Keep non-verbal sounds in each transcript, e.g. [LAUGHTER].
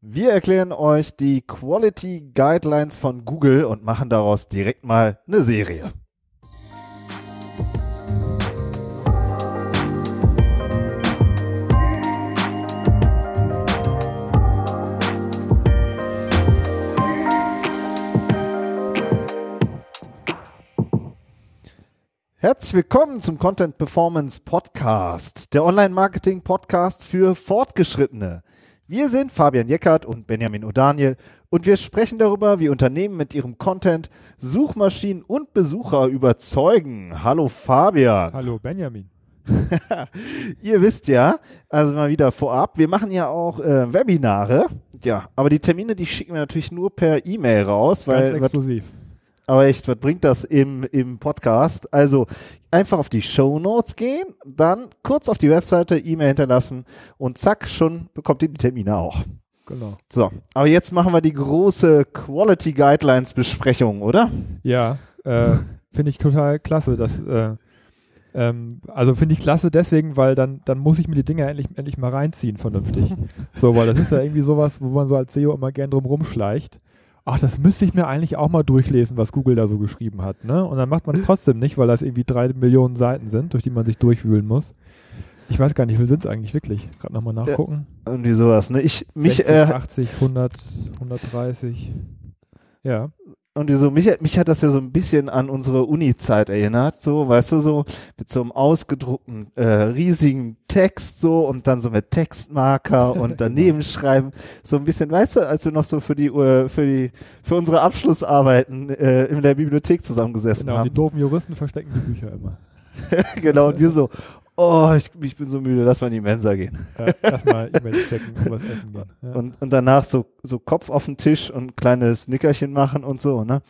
Wir erklären euch die Quality Guidelines von Google und machen daraus direkt mal eine Serie. Herzlich willkommen zum Content Performance Podcast, der Online-Marketing-Podcast für Fortgeschrittene. Wir sind Fabian Jeckert und Benjamin O'Daniel und wir sprechen darüber, wie Unternehmen mit ihrem Content Suchmaschinen und Besucher überzeugen. Hallo Fabian. Hallo Benjamin. [LAUGHS] Ihr wisst ja, also mal wieder vorab, wir machen ja auch äh, Webinare. Ja, aber die Termine, die schicken wir natürlich nur per E-Mail raus, weil Ganz exklusiv. Aber echt, was bringt das im, im Podcast? Also einfach auf die Show Notes gehen, dann kurz auf die Webseite E-Mail hinterlassen und zack, schon bekommt ihr die Termine auch. Genau. So, aber jetzt machen wir die große Quality Guidelines Besprechung, oder? Ja, äh, finde ich total klasse. Dass, äh, ähm, also finde ich klasse deswegen, weil dann, dann muss ich mir die Dinger endlich, endlich mal reinziehen, vernünftig. so, weil das ist ja irgendwie sowas, wo man so als SEO immer gern drum rumschleicht. Ach, das müsste ich mir eigentlich auch mal durchlesen, was Google da so geschrieben hat. Ne? Und dann macht man es trotzdem nicht, weil das irgendwie drei Millionen Seiten sind, durch die man sich durchwühlen muss. Ich weiß gar nicht, wie viel sind es eigentlich wirklich? Gerade nochmal nachgucken. Irgendwie sowas, ne? Ich, mich, 60, äh, 80, 100, 130. Ja. Und so, mich, mich hat das ja so ein bisschen an unsere Uni-Zeit erinnert, so, weißt du, so mit so einem ausgedruckten, äh, riesigen Text so und dann so mit Textmarker [LAUGHS] und daneben schreiben, so ein bisschen, weißt du, als wir noch so für die, für die, für unsere Abschlussarbeiten äh, in der Bibliothek zusammengesessen Genau, die haben. doofen Juristen verstecken die Bücher immer. [LAUGHS] genau, und wir so, oh, ich, ich bin so müde, lass mal in die Mensa gehen. Ja, Erstmal E-Mails checken und was essen gehen. Ja. Und, und danach so, so Kopf auf den Tisch und ein kleines Nickerchen machen und so, ne?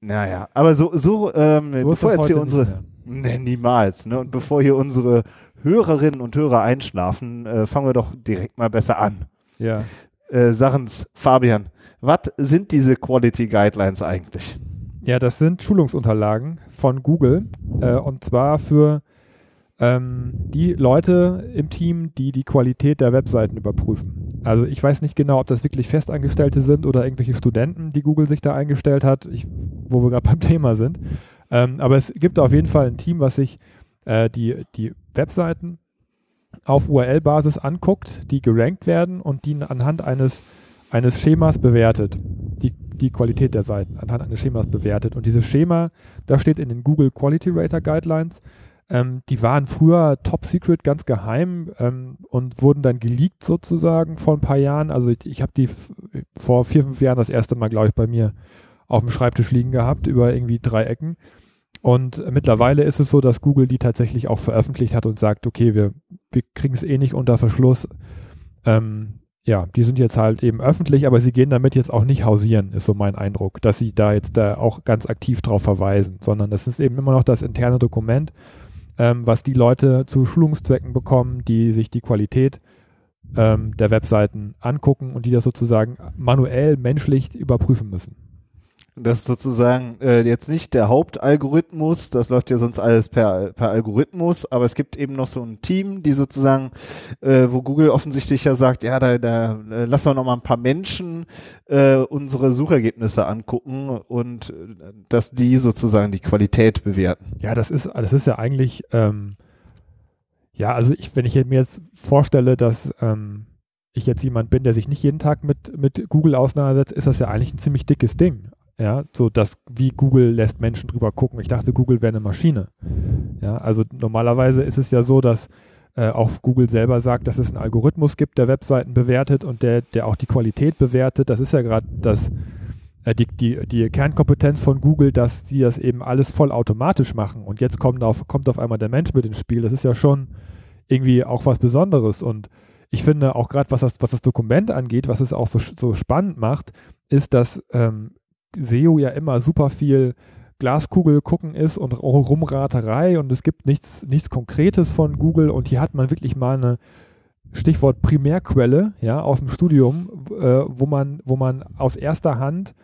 Naja, aber so, so, ähm, So bevor jetzt hier unsere. Nee, niemals. Ne? Und bevor hier unsere Hörerinnen und Hörer einschlafen, äh, fangen wir doch direkt mal besser an. Ja. Äh, Sachen's, Fabian, was sind diese Quality Guidelines eigentlich? ja, das sind Schulungsunterlagen von Google äh, und zwar für ähm, die Leute im Team, die die Qualität der Webseiten überprüfen. Also ich weiß nicht genau, ob das wirklich Festangestellte sind oder irgendwelche Studenten, die Google sich da eingestellt hat, ich, wo wir gerade [LAUGHS] beim Thema sind. Ähm, aber es gibt auf jeden Fall ein Team, was sich äh, die, die Webseiten auf URL-Basis anguckt, die gerankt werden und die anhand eines, eines Schemas bewertet. Die, die Qualität der Seiten anhand eines Schemas bewertet. Und dieses Schema, das steht in den Google Quality Rater Guidelines. Ähm, die waren früher top secret, ganz geheim ähm, und wurden dann geleakt sozusagen vor ein paar Jahren. Also ich, ich habe die vor vier, fünf Jahren das erste Mal, glaube ich, bei mir auf dem Schreibtisch liegen gehabt, über irgendwie drei Ecken. Und mittlerweile ist es so, dass Google die tatsächlich auch veröffentlicht hat und sagt, okay, wir, wir kriegen es eh nicht unter Verschluss. Ähm, ja, die sind jetzt halt eben öffentlich, aber sie gehen damit jetzt auch nicht hausieren, ist so mein Eindruck, dass sie da jetzt da auch ganz aktiv drauf verweisen, sondern das ist eben immer noch das interne Dokument, ähm, was die Leute zu Schulungszwecken bekommen, die sich die Qualität ähm, der Webseiten angucken und die das sozusagen manuell, menschlich überprüfen müssen. Das ist sozusagen äh, jetzt nicht der Hauptalgorithmus, das läuft ja sonst alles per, per Algorithmus, aber es gibt eben noch so ein Team, die sozusagen, äh, wo Google offensichtlich ja sagt, ja, da, da äh, lassen wir noch mal ein paar Menschen äh, unsere Suchergebnisse angucken und äh, dass die sozusagen die Qualität bewerten. Ja, das ist, das ist ja eigentlich, ähm, ja, also ich, wenn ich mir jetzt vorstelle, dass ähm, ich jetzt jemand bin, der sich nicht jeden Tag mit, mit Google auseinandersetzt, ist das ja eigentlich ein ziemlich dickes Ding. Ja, so dass wie Google lässt Menschen drüber gucken. Ich dachte, Google wäre eine Maschine. Ja, also normalerweise ist es ja so, dass äh, auch Google selber sagt, dass es einen Algorithmus gibt, der Webseiten bewertet und der, der auch die Qualität bewertet. Das ist ja gerade das, äh, die, die, die Kernkompetenz von Google, dass sie das eben alles vollautomatisch machen. Und jetzt kommt auf, kommt auf einmal der Mensch mit ins Spiel. Das ist ja schon irgendwie auch was Besonderes. Und ich finde auch gerade, was das, was das Dokument angeht, was es auch so, so spannend macht, ist, dass ähm, SEO ja immer super viel Glaskugel gucken ist und Rumraterei und es gibt nichts, nichts Konkretes von Google und hier hat man wirklich mal eine Stichwort Primärquelle, ja, aus dem Studium, äh, wo man, wo man aus erster Hand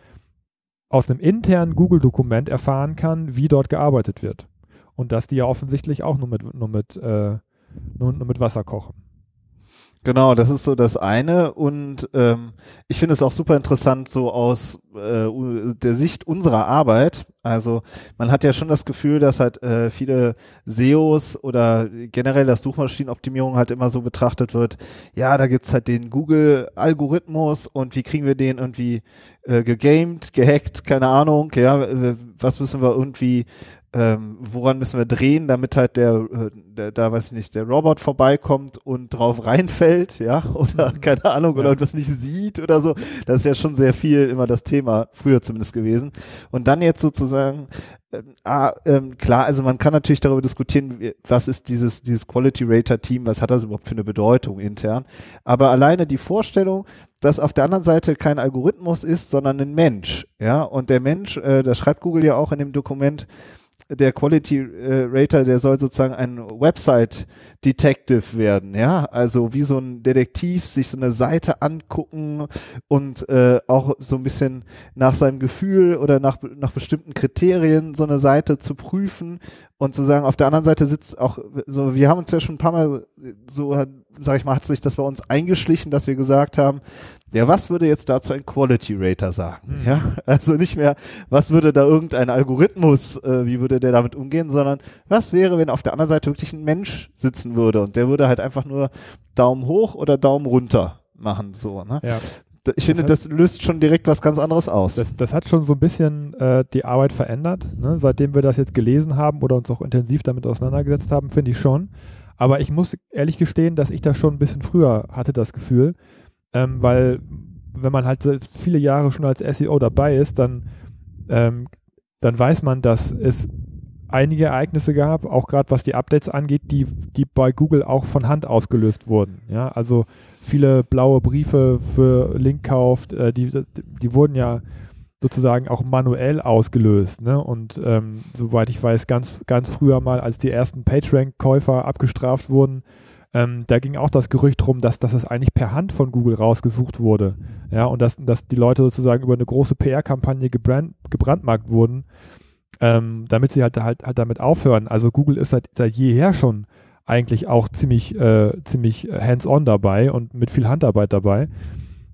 aus einem internen Google-Dokument erfahren kann, wie dort gearbeitet wird. Und dass die ja offensichtlich auch nur mit, nur mit, äh, nur, nur mit Wasser kochen. Genau, das ist so das eine und ähm, ich finde es auch super interessant so aus äh, der Sicht unserer Arbeit. Also man hat ja schon das Gefühl, dass halt äh, viele SEOs oder generell das Suchmaschinenoptimierung halt immer so betrachtet wird, ja, da gibt's halt den Google-Algorithmus und wie kriegen wir den irgendwie äh, gegamed, gehackt, keine Ahnung, ja, was müssen wir irgendwie ähm, woran müssen wir drehen, damit halt der, äh, der, da weiß ich nicht, der Robot vorbeikommt und drauf reinfällt, ja, [LAUGHS] oder mhm. keine Ahnung, ja. oder etwas nicht sieht oder so. Das ist ja schon sehr viel immer das Thema, früher zumindest gewesen. Und dann jetzt sozusagen, ähm, ah, ähm, klar, also man kann natürlich darüber diskutieren, was ist dieses, dieses Quality Rater Team, was hat das überhaupt für eine Bedeutung intern. Aber alleine die Vorstellung, dass auf der anderen Seite kein Algorithmus ist, sondern ein Mensch, ja, und der Mensch, äh, das schreibt Google ja auch in dem Dokument, der Quality äh, Rater, der soll sozusagen ein Website Detective werden, ja, also wie so ein Detektiv sich so eine Seite angucken und äh, auch so ein bisschen nach seinem Gefühl oder nach, nach bestimmten Kriterien so eine Seite zu prüfen und zu sagen, auf der anderen Seite sitzt auch so, wir haben uns ja schon ein paar Mal so, sag ich mal, hat sich das bei uns eingeschlichen, dass wir gesagt haben, ja, was würde jetzt dazu ein Quality Rater sagen? Mhm. Ja, also nicht mehr, was würde da irgendein Algorithmus, äh, wie würde der damit umgehen, sondern was wäre, wenn auf der anderen Seite wirklich ein Mensch sitzen würde und der würde halt einfach nur Daumen hoch oder Daumen runter machen, so, ne? Ja. Ich das finde, hat, das löst schon direkt was ganz anderes aus. Das, das hat schon so ein bisschen äh, die Arbeit verändert, ne? seitdem wir das jetzt gelesen haben oder uns auch intensiv damit auseinandergesetzt haben, finde ich schon. Aber ich muss ehrlich gestehen, dass ich das schon ein bisschen früher hatte, das Gefühl ähm, weil wenn man halt viele Jahre schon als SEO dabei ist, dann, ähm, dann weiß man, dass es einige Ereignisse gab, auch gerade was die Updates angeht, die, die bei Google auch von Hand ausgelöst wurden. Ja, also viele blaue Briefe für Linkkauf, äh, die, die wurden ja sozusagen auch manuell ausgelöst. Ne? Und ähm, soweit ich weiß, ganz, ganz früher mal, als die ersten PageRank-Käufer abgestraft wurden, ähm, da ging auch das Gerücht rum, dass, dass es eigentlich per Hand von Google rausgesucht wurde. Ja, und dass, dass die Leute sozusagen über eine große PR-Kampagne gebrand, gebrandmarkt wurden, ähm, damit sie halt, halt, halt damit aufhören. Also Google ist seit, seit jeher schon eigentlich auch ziemlich, äh, ziemlich hands-on dabei und mit viel Handarbeit dabei.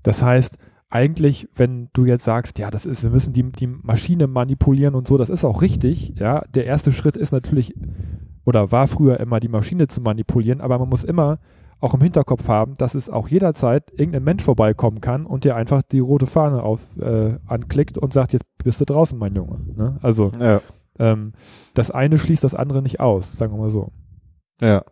Das heißt, eigentlich, wenn du jetzt sagst, ja, das ist, wir müssen die, die Maschine manipulieren und so, das ist auch richtig, ja. Der erste Schritt ist natürlich oder war früher immer die Maschine zu manipulieren, aber man muss immer auch im Hinterkopf haben, dass es auch jederzeit irgendein Mensch vorbeikommen kann und dir einfach die rote Fahne auf, äh, anklickt und sagt, jetzt bist du draußen, mein Junge. Ne? Also ja. ähm, das eine schließt das andere nicht aus, sagen wir mal so. Ja.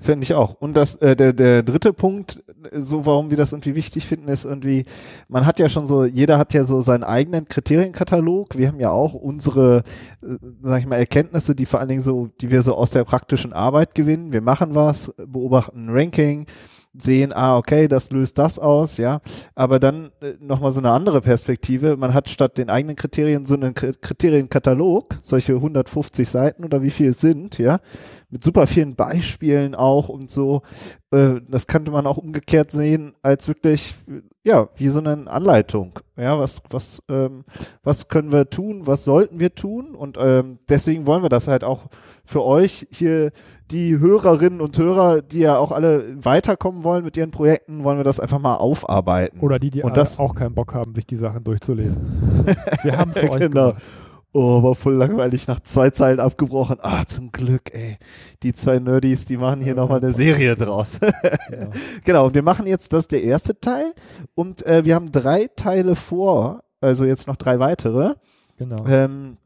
Finde ich auch. Und das, äh, der, der dritte Punkt, so warum wir das irgendwie wichtig finden, ist irgendwie, man hat ja schon so, jeder hat ja so seinen eigenen Kriterienkatalog. Wir haben ja auch unsere, äh, sag ich mal, Erkenntnisse, die vor allen Dingen so, die wir so aus der praktischen Arbeit gewinnen. Wir machen was, beobachten ein Ranking, sehen, ah, okay, das löst das aus, ja. Aber dann äh, nochmal so eine andere Perspektive. Man hat statt den eigenen Kriterien so einen Kriterienkatalog, solche 150 Seiten oder wie viel es sind, ja, mit super vielen Beispielen auch und so. Äh, das könnte man auch umgekehrt sehen als wirklich, ja, wie so eine Anleitung. Ja, was, was, ähm, was können wir tun, was sollten wir tun? Und ähm, deswegen wollen wir das halt auch für euch hier, die Hörerinnen und Hörer, die ja auch alle weiterkommen wollen mit ihren Projekten, wollen wir das einfach mal aufarbeiten. Oder die, die und das, auch keinen Bock haben, sich die Sachen durchzulesen. [LAUGHS] wir haben es genau. Oh, war voll langweilig, nach zwei Zeilen abgebrochen. Ah, zum Glück, ey. Die zwei Nerdies, die machen hier ja, nochmal eine Serie draus. [LAUGHS] Genau, und wir machen jetzt das der erste Teil und äh, wir haben drei Teile vor, also jetzt noch drei weitere. Genau. Ähm,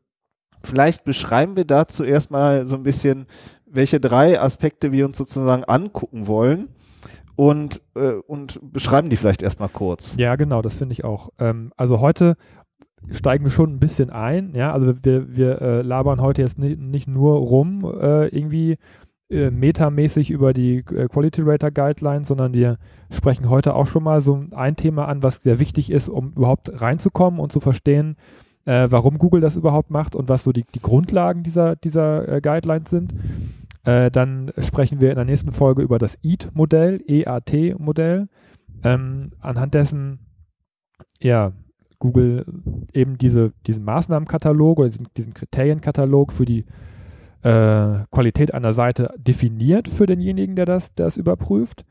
vielleicht beschreiben wir dazu erstmal so ein bisschen, welche drei Aspekte wir uns sozusagen angucken wollen und, äh, und beschreiben die vielleicht erstmal kurz. Ja, genau, das finde ich auch. Ähm, also heute steigen wir schon ein bisschen ein. Ja, also wir, wir äh, labern heute jetzt nicht, nicht nur rum äh, irgendwie äh, metamäßig über die äh, Quality Rater Guidelines, sondern wir sprechen heute auch schon mal so ein Thema an, was sehr wichtig ist, um überhaupt reinzukommen und zu verstehen, äh, warum Google das überhaupt macht und was so die, die Grundlagen dieser, dieser äh, Guidelines sind. Äh, dann sprechen wir in der nächsten Folge über das EAT-Modell, EAT-Modell, ähm, anhand dessen ja, Google eben diese, diesen Maßnahmenkatalog oder diesen, diesen Kriterienkatalog für die äh, Qualität einer Seite definiert für denjenigen, der das, der das überprüft.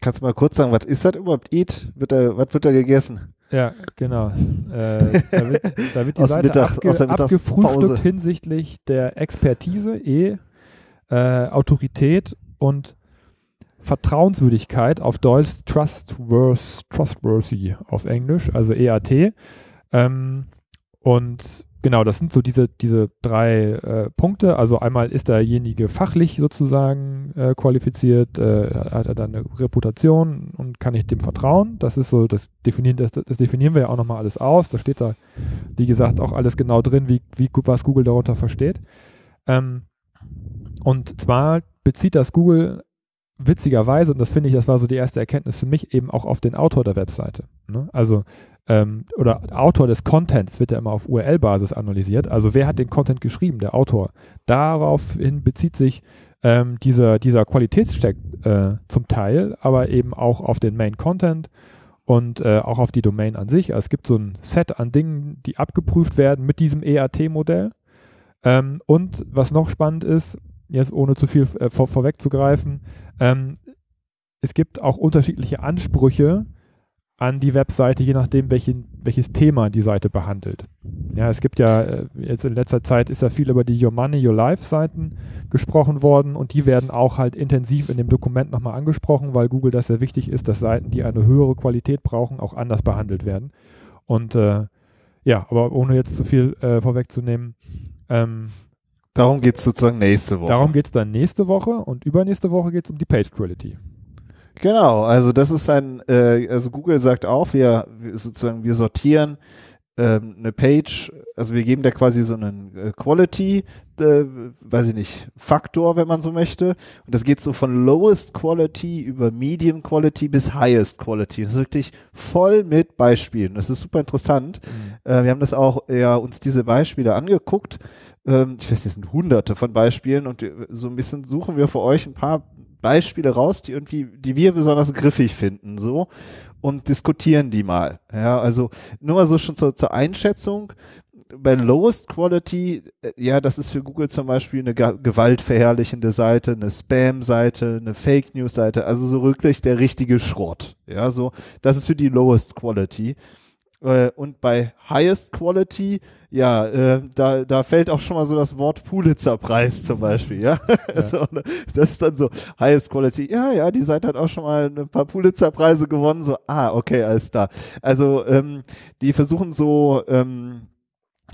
Kannst du mal kurz sagen, was ist das überhaupt? Eat? Wird da, was wird da gegessen? Ja, genau. Äh, da, wird, da wird die Seite Mittag- abge abgefrühstückt hinsichtlich der Expertise, E, äh, Autorität und Vertrauenswürdigkeit auf Deutsch trustworth, trustworthy auf Englisch, also EAT. Ähm, und genau, das sind so diese, diese drei äh, Punkte. Also einmal ist derjenige fachlich sozusagen äh, qualifiziert, äh, hat er dann eine Reputation und kann ich dem vertrauen. Das ist so, das definieren, das, das definieren wir ja auch nochmal alles aus. Da steht da, wie gesagt, auch alles genau drin, wie, wie was Google darunter versteht. Ähm, und zwar bezieht das Google witzigerweise, und das finde ich, das war so die erste Erkenntnis für mich, eben auch auf den Autor der Webseite. Ne? Also ähm, oder Autor des Contents wird ja immer auf URL-Basis analysiert. Also wer hat den Content geschrieben? Der Autor. Daraufhin bezieht sich ähm, dieser, dieser Qualitätscheck äh, zum Teil, aber eben auch auf den Main Content und äh, auch auf die Domain an sich. Also es gibt so ein Set an Dingen, die abgeprüft werden mit diesem EAT-Modell. Ähm, und was noch spannend ist, jetzt ohne zu viel äh, vor, vorwegzugreifen, ähm, es gibt auch unterschiedliche Ansprüche an die Webseite, je nachdem, welchen, welches Thema die Seite behandelt. Ja, es gibt ja, äh, jetzt in letzter Zeit ist ja viel über die Your Money, Your Life Seiten gesprochen worden und die werden auch halt intensiv in dem Dokument nochmal angesprochen, weil Google das sehr wichtig ist, dass Seiten, die eine höhere Qualität brauchen, auch anders behandelt werden. Und äh, ja, aber ohne jetzt zu viel äh, vorwegzunehmen, ähm, Darum geht's sozusagen nächste Woche. darum geht es dann nächste Woche und übernächste Woche geht es um die Page Quality. Genau, also das ist ein, äh, also Google sagt auch, wir, wir sozusagen, wir sortieren ähm, eine Page, also wir geben da quasi so einen äh, Quality, äh, weiß ich nicht, Faktor, wenn man so möchte. Und das geht so von lowest quality über medium quality bis highest quality. Das ist wirklich voll mit Beispielen. Das ist super interessant. Äh, wir haben das auch ja uns diese Beispiele angeguckt. Ähm, ich weiß, das sind hunderte von Beispielen und äh, so ein bisschen suchen wir für euch ein paar Beispiele raus, die irgendwie, die wir besonders griffig finden, so und diskutieren die mal. Ja, also nur mal so schon zur, zur Einschätzung. Bei Lowest Quality, äh, ja, das ist für Google zum Beispiel eine gewaltverherrlichende Seite, eine Spam-Seite, eine Fake News-Seite, also so wirklich der richtige Schrott. Ja, so, das ist für die Lowest Quality. Äh, Und bei Highest Quality, ja, äh, da, da fällt auch schon mal so das Wort Pulitzer-Preis zum Beispiel, ja. [LAUGHS] so, ne, das ist dann so Highest Quality. Ja, ja, die Seite hat auch schon mal ein paar Pulitzer-Preise gewonnen. So, ah, okay, alles klar. Also, ähm, die versuchen so, ähm,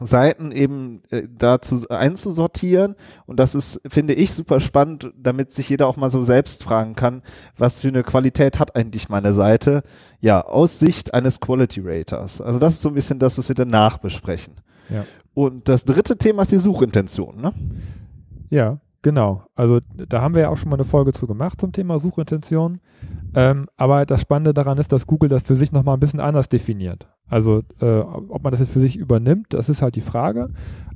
Seiten eben äh, dazu einzusortieren und das ist, finde ich, super spannend, damit sich jeder auch mal so selbst fragen kann, was für eine Qualität hat eigentlich meine Seite, ja, aus Sicht eines Quality Raters. Also das ist so ein bisschen das, was wir danach besprechen. Ja. Und das dritte Thema ist die Suchintention, ne? Ja, genau. Also da haben wir ja auch schon mal eine Folge zu gemacht zum Thema Suchintention. Ähm, aber das Spannende daran ist, dass Google das für sich nochmal ein bisschen anders definiert. Also äh, ob man das jetzt für sich übernimmt, das ist halt die Frage.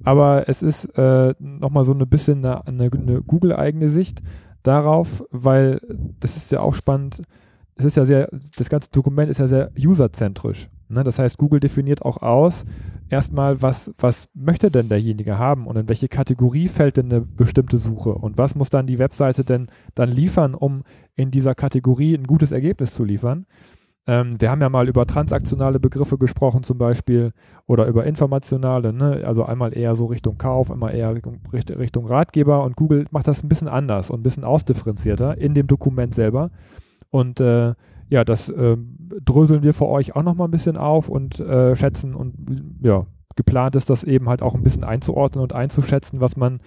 Aber es ist äh, nochmal so ein bisschen eine, eine, eine Google-eigene Sicht darauf, weil das ist ja auch spannend. Es ist ja sehr, das ganze Dokument ist ja sehr userzentrisch. Ne? Das heißt, Google definiert auch aus, erstmal, was, was möchte denn derjenige haben und in welche Kategorie fällt denn eine bestimmte Suche und was muss dann die Webseite denn dann liefern, um in dieser Kategorie ein gutes Ergebnis zu liefern. Ähm, wir haben ja mal über transaktionale Begriffe gesprochen zum Beispiel oder über informationale, ne? also einmal eher so Richtung Kauf, einmal eher Richtung, Richt- Richtung Ratgeber und Google macht das ein bisschen anders und ein bisschen ausdifferenzierter in dem Dokument selber. Und äh, ja, das ähm, dröseln wir für euch auch nochmal ein bisschen auf und äh, schätzen und ja, geplant ist das eben halt auch ein bisschen einzuordnen und einzuschätzen, was man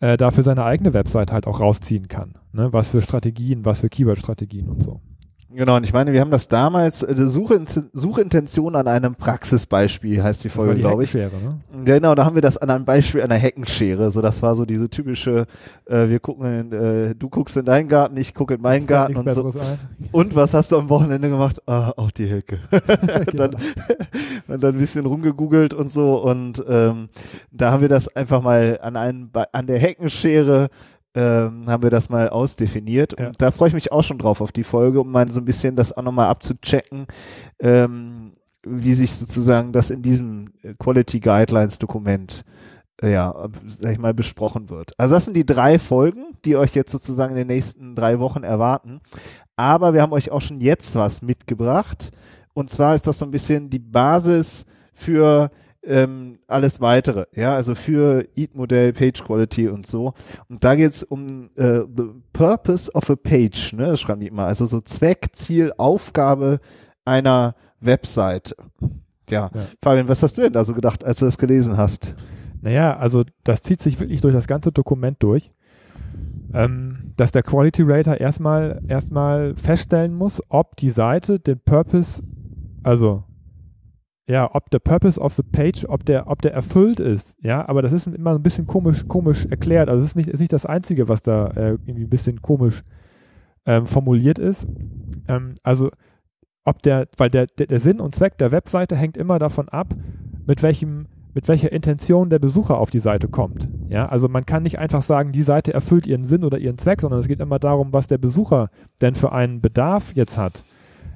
äh, da für seine eigene Website halt auch rausziehen kann. Ne? Was für Strategien, was für Keyword-Strategien und so. Genau, und ich meine, wir haben das damals, äh, Suchinten- Suchintention an einem Praxisbeispiel heißt die Folge, die glaube ich. Ne? Genau, da haben wir das an einem Beispiel einer Heckenschere. So, das war so diese typische, äh, wir gucken, in, äh, du guckst in deinen Garten, ich gucke in meinen Garten und so. Ein. Und was hast du am Wochenende gemacht? Ah, auch die Hecke. [LAUGHS] Genau. dann, und dann ein bisschen rumgegoogelt und so. Und ähm, da haben wir das einfach mal an, einem, an der Heckenschere ähm, haben wir das mal ausdefiniert. Ja. Und da freue ich mich auch schon drauf auf die Folge, um mal so ein bisschen das auch nochmal abzuchecken, ähm, wie sich sozusagen das in diesem äh, Quality Guidelines Dokument ja, sag ich mal, besprochen wird. Also das sind die drei Folgen, die euch jetzt sozusagen in den nächsten drei Wochen erwarten. Aber wir haben euch auch schon jetzt was mitgebracht. Und zwar ist das so ein bisschen die Basis für ähm, alles weitere, ja, also für Eat-Modell, Page Quality und so. Und da geht es um äh, the purpose of a page, ne, das schreiben die immer, also so Zweck, Ziel, Aufgabe einer Website. Ja. ja. Fabian, was hast du denn da so gedacht, als du das gelesen hast? Naja, also das zieht sich wirklich durch das ganze Dokument durch. Ähm, dass der Quality Rater erstmal erstmal feststellen muss, ob die Seite den Purpose, also ja, ob der Purpose of the Page, ob der, ob der erfüllt ist, ja, aber das ist immer ein bisschen komisch, komisch erklärt. Also es ist nicht, ist nicht das Einzige, was da äh, irgendwie ein bisschen komisch ähm, formuliert ist. Ähm, also ob der, weil der, der, der Sinn und Zweck der Webseite hängt immer davon ab, mit welchem, mit welcher Intention der Besucher auf die Seite kommt. Ja, also man kann nicht einfach sagen, die Seite erfüllt ihren Sinn oder ihren Zweck, sondern es geht immer darum, was der Besucher denn für einen Bedarf jetzt hat.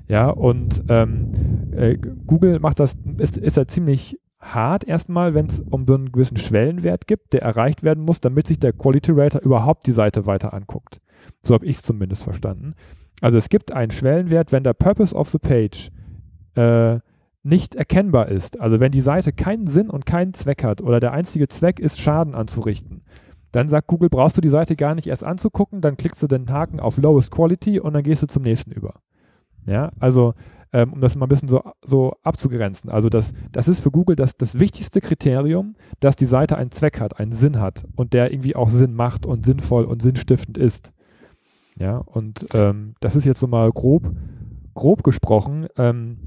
Ja, und ähm, äh, Google macht das, ist, ist ja ziemlich hart erstmal, wenn es um so einen gewissen Schwellenwert gibt, der erreicht werden muss, damit sich der Quality Rater überhaupt die Seite weiter anguckt. So habe ich es zumindest verstanden. Also es gibt einen Schwellenwert, wenn der Purpose of the Page äh, nicht erkennbar ist, also wenn die Seite keinen Sinn und keinen Zweck hat oder der einzige Zweck ist, Schaden anzurichten, dann sagt Google, brauchst du die Seite gar nicht erst anzugucken, dann klickst du den Haken auf Lowest Quality und dann gehst du zum nächsten über. Ja, also ähm, um das mal ein bisschen so, so abzugrenzen. Also das, das ist für Google das, das wichtigste Kriterium, dass die Seite einen Zweck hat, einen Sinn hat und der irgendwie auch Sinn macht und sinnvoll und sinnstiftend ist. Ja, und ähm, das ist jetzt so mal grob, grob gesprochen. Ähm,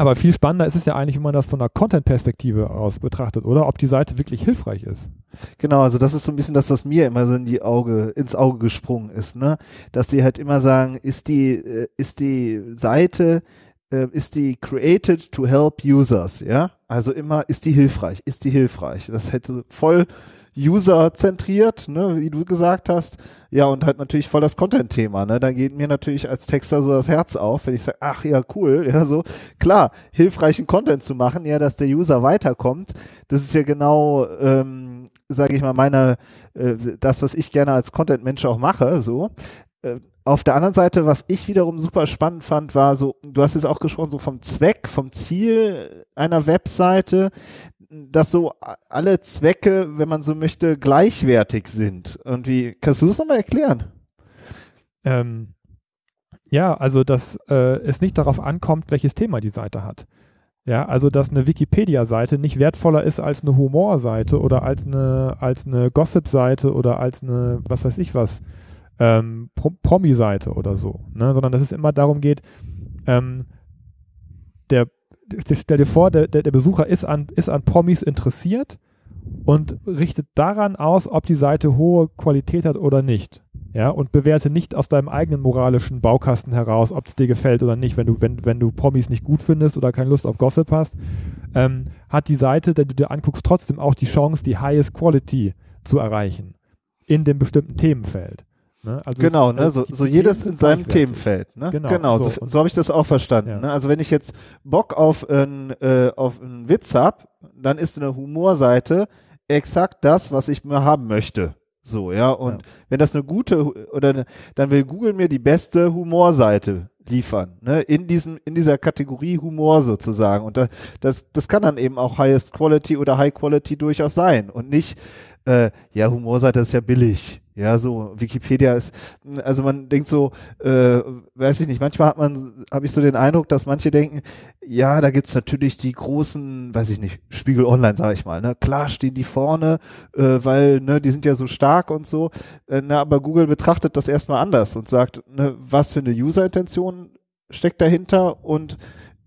aber viel spannender ist es ja eigentlich, wenn man das von einer Content-Perspektive aus betrachtet, oder? Ob die Seite wirklich hilfreich ist. Genau, also das ist so ein bisschen das, was mir immer so in die Auge, ins Auge gesprungen ist, ne? Dass die halt immer sagen, ist die, äh, ist die Seite, äh, ist die created to help users, ja? Also immer, ist die hilfreich, ist die hilfreich. Das hätte voll user-zentriert, ne, wie du gesagt hast. Ja, und halt natürlich voll das Content-Thema, ne. Da geht mir natürlich als Texter so das Herz auf, wenn ich sage, ach ja, cool, [LAUGHS] ja, so, klar, hilfreichen Content zu machen, ja, dass der User weiterkommt. Das ist ja genau, ähm, sage ich mal, meine, äh, das, was ich gerne als Content-Mensch auch mache, so. Äh, auf der anderen Seite, was ich wiederum super spannend fand, war so, du hast jetzt auch gesprochen, so vom Zweck, vom Ziel einer Webseite, dass so alle Zwecke, wenn man so möchte, gleichwertig sind. Irgendwie, kannst du das nochmal erklären? Ähm, ja, also dass äh, es nicht darauf ankommt, welches Thema die Seite hat. Ja, also dass eine Wikipedia-Seite nicht wertvoller ist als eine Humor-Seite oder als eine, als eine Gossip-Seite oder als eine, was weiß ich was, ähm, Pro Promi-Seite oder so, ne? sondern dass es immer darum geht, ähm, der stell dir vor, der, der, der Besucher ist an, ist an Promis interessiert und richtet daran aus, ob die Seite hohe Qualität hat oder nicht. Ja, und bewerte nicht aus deinem eigenen moralischen Baukasten heraus, ob es dir gefällt oder nicht. Wenn du, wenn, wenn du Promis nicht gut findest oder keine Lust auf Gossip hast, ähm, hat die Seite, die du dir anguckst, trotzdem auch die Chance, die highest quality zu erreichen in dem bestimmten Themenfeld. Ne? Also genau, ne? so, so jedes in seinem Themenfeld. Ne? Genau, genau so, so, so habe ich das auch verstanden. Ja. Ne? Also wenn ich jetzt Bock auf, ein, äh, auf einen Witz habe, dann ist eine Humorseite exakt das, was ich mir haben möchte. So, ja. Und ja. wenn das eine gute oder dann will Google mir die beste Humorseite liefern, ne? In diesem, in dieser Kategorie Humor sozusagen. Und da, das, das kann dann eben auch Highest Quality oder High Quality durchaus sein. Und nicht, äh, ja, Humorseite ist ja billig. Ja, so Wikipedia ist, also man denkt so, äh, weiß ich nicht, manchmal hat man, habe ich so den Eindruck, dass manche denken, ja, da gibt's natürlich die großen, weiß ich nicht, Spiegel Online, sage ich mal, ne? Klar stehen die vorne, äh, weil, ne, die sind ja so stark und so. Äh, na, aber Google betrachtet das erstmal anders und sagt, ne, was für eine User-Intention steckt dahinter und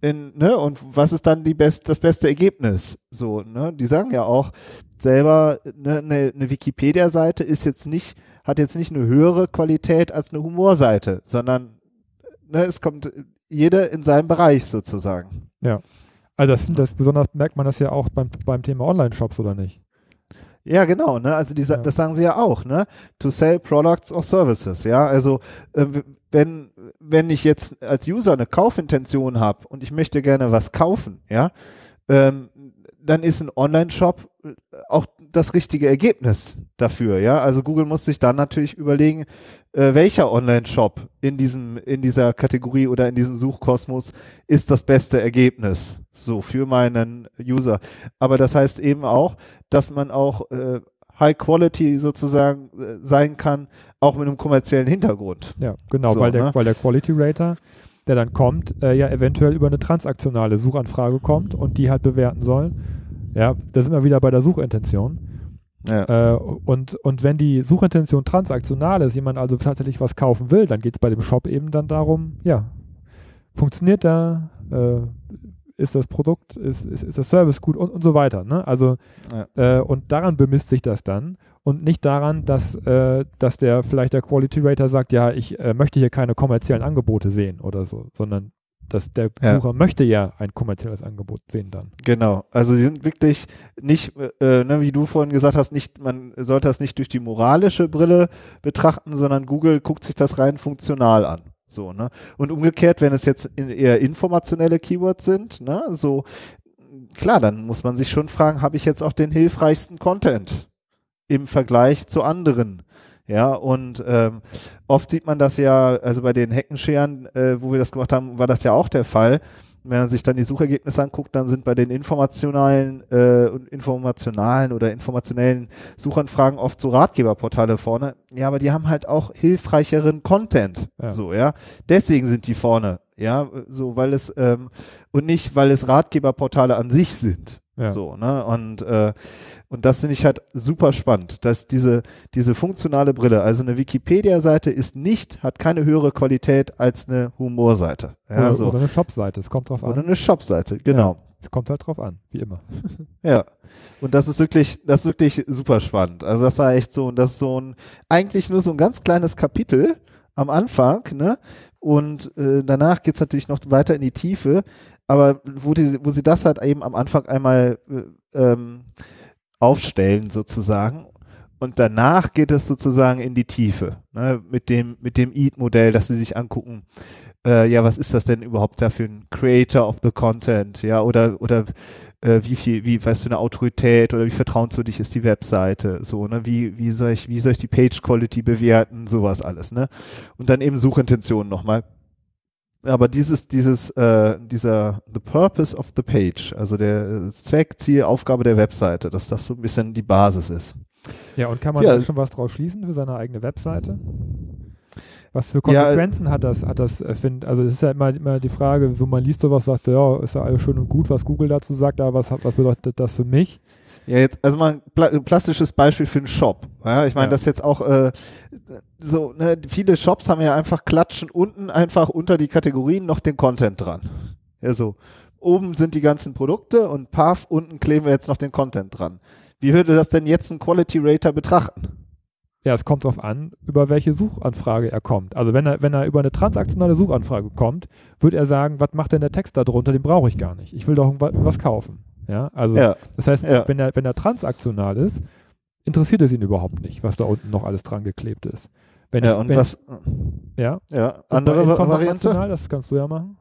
in, ne, und was ist dann die best, das beste Ergebnis? So, ne, die sagen ja auch selber, ne, eine ne Wikipedia-Seite ist jetzt nicht, hat jetzt nicht eine höhere Qualität als eine Humorseite, sondern ne, es kommt jeder in seinem Bereich sozusagen. Ja. Also das, das besonders merkt man das ja auch beim, beim Thema Online-Shops, oder nicht? Ja, genau, ne? Also die, ja. das sagen sie ja auch, ne? To sell products or services, ja. Also äh, wenn, wenn ich jetzt als User eine Kaufintention habe und ich möchte gerne was kaufen, ja, ähm, dann ist ein Online-Shop äh, auch das richtige Ergebnis dafür, ja. Also Google muss sich dann natürlich überlegen, äh, welcher Online-Shop in diesem, in dieser Kategorie oder in diesem Suchkosmos ist das beste Ergebnis, so für meinen User. Aber das heißt eben auch, dass man auch äh, High Quality sozusagen äh, sein kann, auch mit einem kommerziellen Hintergrund. Ja, genau, so, weil, der, ne? weil der Quality Rater der dann kommt, äh, ja eventuell über eine transaktionale Suchanfrage kommt und die halt bewerten soll. Ja, da sind wir wieder bei der Suchintention. Ja. Äh, und, und wenn die Suchintention transaktional ist, jemand also tatsächlich was kaufen will, dann geht es bei dem Shop eben dann darum, ja, funktioniert da, äh, ist das Produkt, ist, ist, ist das Service gut und, und so weiter. Ne? Also, ja. äh, und daran bemisst sich das dann und nicht daran, dass, äh, dass der vielleicht der Quality Rater sagt, ja, ich äh, möchte hier keine kommerziellen Angebote sehen oder so, sondern dass der Besucher ja. möchte ja ein kommerzielles Angebot sehen dann. Genau, also sie sind wirklich nicht, äh, ne, wie du vorhin gesagt hast, nicht, man sollte das nicht durch die moralische Brille betrachten, sondern Google guckt sich das rein funktional an. So, ne? Und umgekehrt, wenn es jetzt eher informationelle Keywords sind, ne, so klar, dann muss man sich schon fragen, habe ich jetzt auch den hilfreichsten Content im Vergleich zu anderen? Ja, und ähm, oft sieht man das ja, also bei den Heckenscheren, äh, wo wir das gemacht haben, war das ja auch der Fall wenn man sich dann die Suchergebnisse anguckt, dann sind bei den informationalen äh, informationalen oder informationellen Suchanfragen oft so Ratgeberportale vorne. Ja, aber die haben halt auch hilfreicheren Content. Ja. So, ja. Deswegen sind die vorne. Ja, so, weil es, ähm, und nicht, weil es Ratgeberportale an sich sind. Ja. So, ne? Und, äh, und das finde ich halt super spannend, dass diese, diese funktionale Brille, also eine Wikipedia-Seite ist nicht, hat keine höhere Qualität als eine Humorseite. Ja, oder, so. oder eine Shop-Seite, es kommt drauf an. Oder eine Shop-Seite, genau. Ja, es kommt halt drauf an, wie immer. [LAUGHS] ja. Und das ist wirklich, das ist wirklich super spannend. Also das war echt so, und das ist so ein, eigentlich nur so ein ganz kleines Kapitel am Anfang, ne? Und äh, danach geht's natürlich noch weiter in die Tiefe aber wo, die, wo sie das halt eben am Anfang einmal äh, ähm, aufstellen sozusagen und danach geht es sozusagen in die Tiefe ne, mit dem mit dem EAT-Modell, dass sie sich angucken, äh, ja, was ist das denn überhaupt da für ein Creator of the Content, ja, oder oder äh, wie viel, wie was für eine Autorität oder wie vertrauenswürdig ist die Webseite, so ne, wie wie soll ich wie soll ich die Page Quality bewerten, sowas alles, ne, und dann eben Suchintentionen nochmal aber dieses, dieses, äh, dieser The Purpose of the Page, also der Zweck, Ziel, Aufgabe der Webseite, dass das so ein bisschen die Basis ist. Ja, und kann man ja. da schon was draus schließen für seine eigene Webseite? Was für Konsequenzen ja, hat das, hat das, äh, find, also es ist ja immer, immer die Frage, so man liest sowas, sagt, ja, ist ja alles schön und gut, was Google dazu sagt, aber was, was bedeutet das für mich? Ja, jetzt, also mal ein plastisches Beispiel für einen Shop. Ja, ich meine, ja. das jetzt auch äh, so, ne, viele Shops haben ja einfach klatschen unten einfach unter die Kategorien noch den Content dran. Ja, so. Oben sind die ganzen Produkte und paf, unten kleben wir jetzt noch den Content dran. Wie würde das denn jetzt ein Quality Rater betrachten? Ja, es kommt darauf an, über welche Suchanfrage er kommt. Also wenn er, wenn er über eine transaktionale Suchanfrage kommt, wird er sagen, was macht denn der Text da drunter, den brauche ich gar nicht. Ich will doch was kaufen. Ja, also ja. das heißt, ja. wenn, er, wenn er transaktional ist, interessiert es ihn überhaupt nicht, was da unten noch alles dran geklebt ist. Wenn ja, ich, und wenn, was, ja, ja andere Variante? Das kannst du ja machen.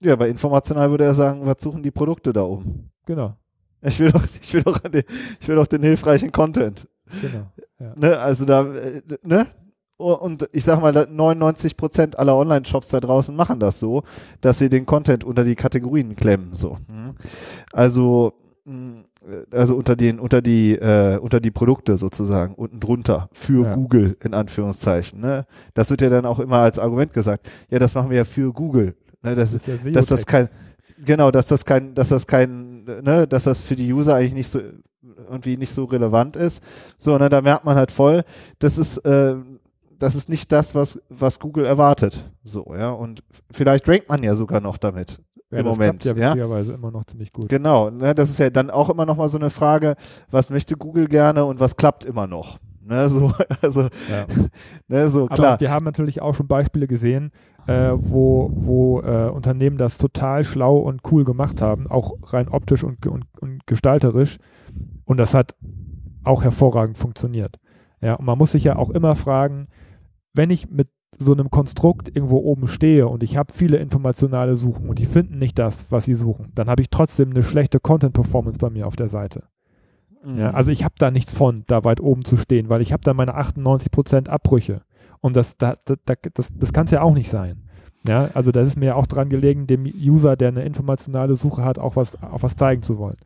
Ja, bei informational würde er sagen, was suchen die Produkte da oben? Genau. Ich will doch, ich will doch, den, ich will doch den hilfreichen Content. Genau. Ja. Ne, also da, äh, ne? Und ich sag mal, 99 Prozent aller Online-Shops da draußen machen das so, dass sie den Content unter die Kategorien klemmen, so. Mhm. Also, mm, also unter den, unter die, äh, unter die Produkte sozusagen, unten drunter, für ja. Google, in Anführungszeichen, ne? Das wird ja dann auch immer als Argument gesagt. Ja, das machen wir ja für Google. Ne? Das, das ist ja dass das kein, genau, dass das kein, dass das kein, ne, dass das für die User eigentlich nicht so irgendwie nicht so relevant ist. So, ne, da merkt man halt voll, das ist, äh, das ist nicht das, was, was Google erwartet. So, ja. Und vielleicht rankt man ja sogar noch damit. Ja, im das Moment. Ja, ja immer noch ziemlich gut. Genau, ne, das ist ja dann auch immer noch mal so eine Frage, was möchte Google gerne und was klappt immer noch. Ne, so, [LAUGHS] also, ja. [LAUGHS] ne, so, klar. Aber wir haben natürlich auch schon Beispiele gesehen, äh, wo, wo äh, Unternehmen das total schlau und cool gemacht haben, auch rein optisch und, und, und gestalterisch. Und das hat auch hervorragend funktioniert. Ja, und man muss sich ja auch immer fragen, wenn ich mit so einem Konstrukt irgendwo oben stehe und ich habe viele informationale Suchen und die finden nicht das, was sie suchen, dann habe ich trotzdem eine schlechte Content-Performance bei mir auf der Seite. Mhm. Ja, also ich habe da nichts von, da weit oben zu stehen, weil ich habe da meine 98% Abbrüche. Und das, da, da, das, das kann es ja auch nicht sein. Ja, also da ist mir auch dran gelegen, dem User, der eine informationale Suche hat, auch was, auch was zeigen zu wollen.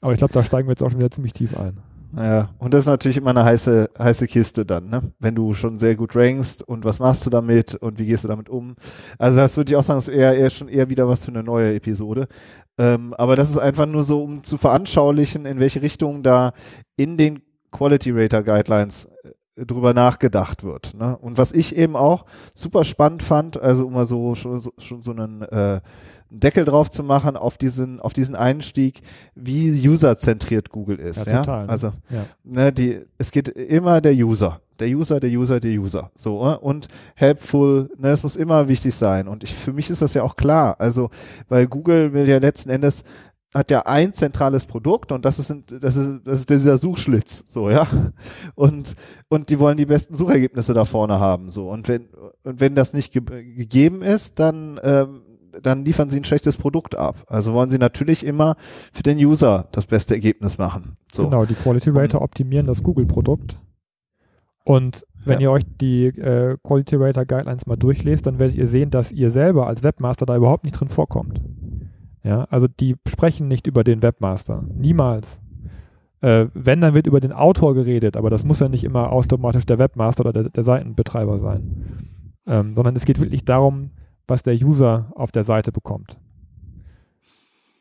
Aber ich glaube, da steigen wir jetzt auch schon wieder ziemlich tief ein. Ja, und das ist natürlich immer eine heiße, heiße Kiste dann, ne? Wenn du schon sehr gut rankst und was machst du damit und wie gehst du damit um? Also das würde ich auch sagen, ist eher, eher schon eher wieder was für eine neue Episode. Ähm, aber das ist einfach nur so, um zu veranschaulichen, in welche Richtung da in den Quality Rater Guidelines äh, drüber nachgedacht wird. Ne? Und was ich eben auch super spannend fand, also um mal so schon so, schon so einen äh, Deckel drauf zu machen auf diesen, auf diesen Einstieg, wie userzentriert Google ist. Ja, total, ne? Also, Ja. ne, die, es geht immer der User. Der User, der User, der User. So, äh, und helpful, ne, es muss immer wichtig sein. Und ich, für mich ist das ja auch klar. Also, weil Google will ja letzten Endes hat ja ein zentrales Produkt und das ist, das ist, das ist dieser Suchschlitz, so, ja. Und, und die wollen die besten Suchergebnisse da vorne haben, so. Und wenn, und wenn das nicht ge gegeben ist, dann, ähm, dann liefern sie ein schlechtes Produkt ab. Also wollen sie natürlich immer für den User das beste Ergebnis machen. So. Genau, die Quality Rater optimieren das Google-Produkt. Und wenn Ja. ihr euch die äh, Quality Rater Guidelines mal durchlest, dann werdet ihr sehen, dass ihr selber als Webmaster da überhaupt nicht drin vorkommt. Ja, also die sprechen nicht über den Webmaster. Niemals. Äh, wenn, dann wird über den Autor geredet, aber das muss ja nicht immer automatisch der Webmaster oder der, der Seitenbetreiber sein. Ähm, sondern es geht wirklich darum, was der User auf der Seite bekommt.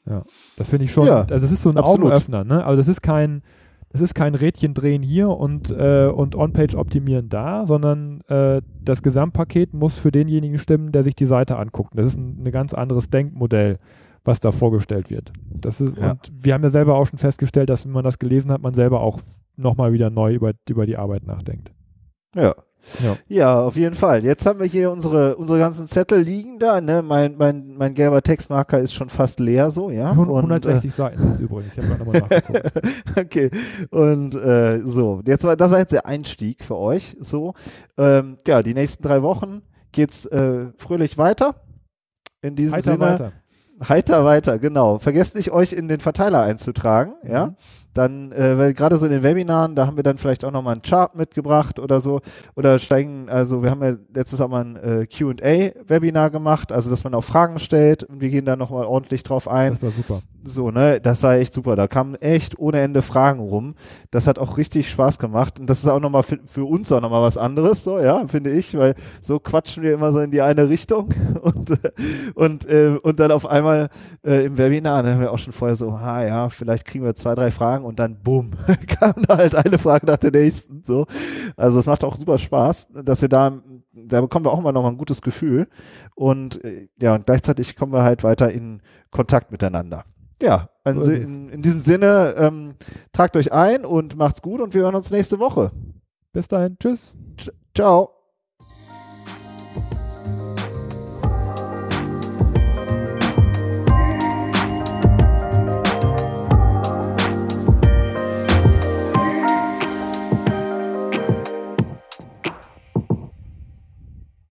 Ja, das finde ich schon, Ja, also das ist so ein absolut. Augenöffner, ne? Also das ist kein, das ist kein Rädchen drehen hier und, äh, und On-Page optimieren da, sondern äh, das Gesamtpaket muss für denjenigen stimmen, der sich die Seite anguckt. Das ist ein, ein ganz anderes Denkmodell, was da vorgestellt wird. Das ist, Ja. Und wir haben ja selber auch schon festgestellt, dass wenn man das gelesen hat, man selber auch nochmal wieder neu über, über die Arbeit nachdenkt. Ja. Ja. Ja, auf jeden Fall. Jetzt haben wir hier unsere, unsere ganzen Zettel liegen da, ne? Mein, mein, mein gelber Textmarker ist schon fast leer, so, ja. Hun- Und, 160 Seiten sind es übrigens. Ich habe nochmal nachgeguckt. äh, [LAUGHS] okay. Und äh, so, jetzt war, das war jetzt der Einstieg für euch. So. Ähm, ja, die nächsten drei Wochen geht's äh, fröhlich weiter. In diesem Heiter Sinne. weiter. Heiter weiter, genau. Vergesst nicht, euch in den Verteiler einzutragen, ja. Dann, äh, weil gerade so in den Webinaren, da haben wir dann vielleicht auch nochmal einen Chart mitgebracht oder so. Oder steigen, also wir haben ja letztes auch mal ein äh, QA-Webinar gemacht, also dass man auch Fragen stellt und wir gehen da nochmal ordentlich drauf ein. Das war super. So, ne, das war echt super. Da kamen echt ohne Ende Fragen rum. Das hat auch richtig Spaß gemacht. Und das ist auch nochmal für, für uns auch nochmal was anderes, so, ja, finde ich, weil so quatschen wir immer so in die eine Richtung [LAUGHS] und, und, äh, und dann auf einmal äh, im Webinar, da haben wir auch schon vorher so, ah ja, vielleicht kriegen wir zwei, drei Fragen und dann bumm, [LAUGHS] kam da halt eine Frage nach der nächsten, so. Also es macht auch super Spaß, dass wir da, da bekommen wir auch immer noch mal ein gutes Gefühl und äh, ja, und gleichzeitig kommen wir halt weiter in Kontakt miteinander. Ja, So also in, in diesem Sinne, ähm, tragt euch ein und macht's gut und wir hören uns nächste Woche. Bis dahin. Tschüss. Ciao.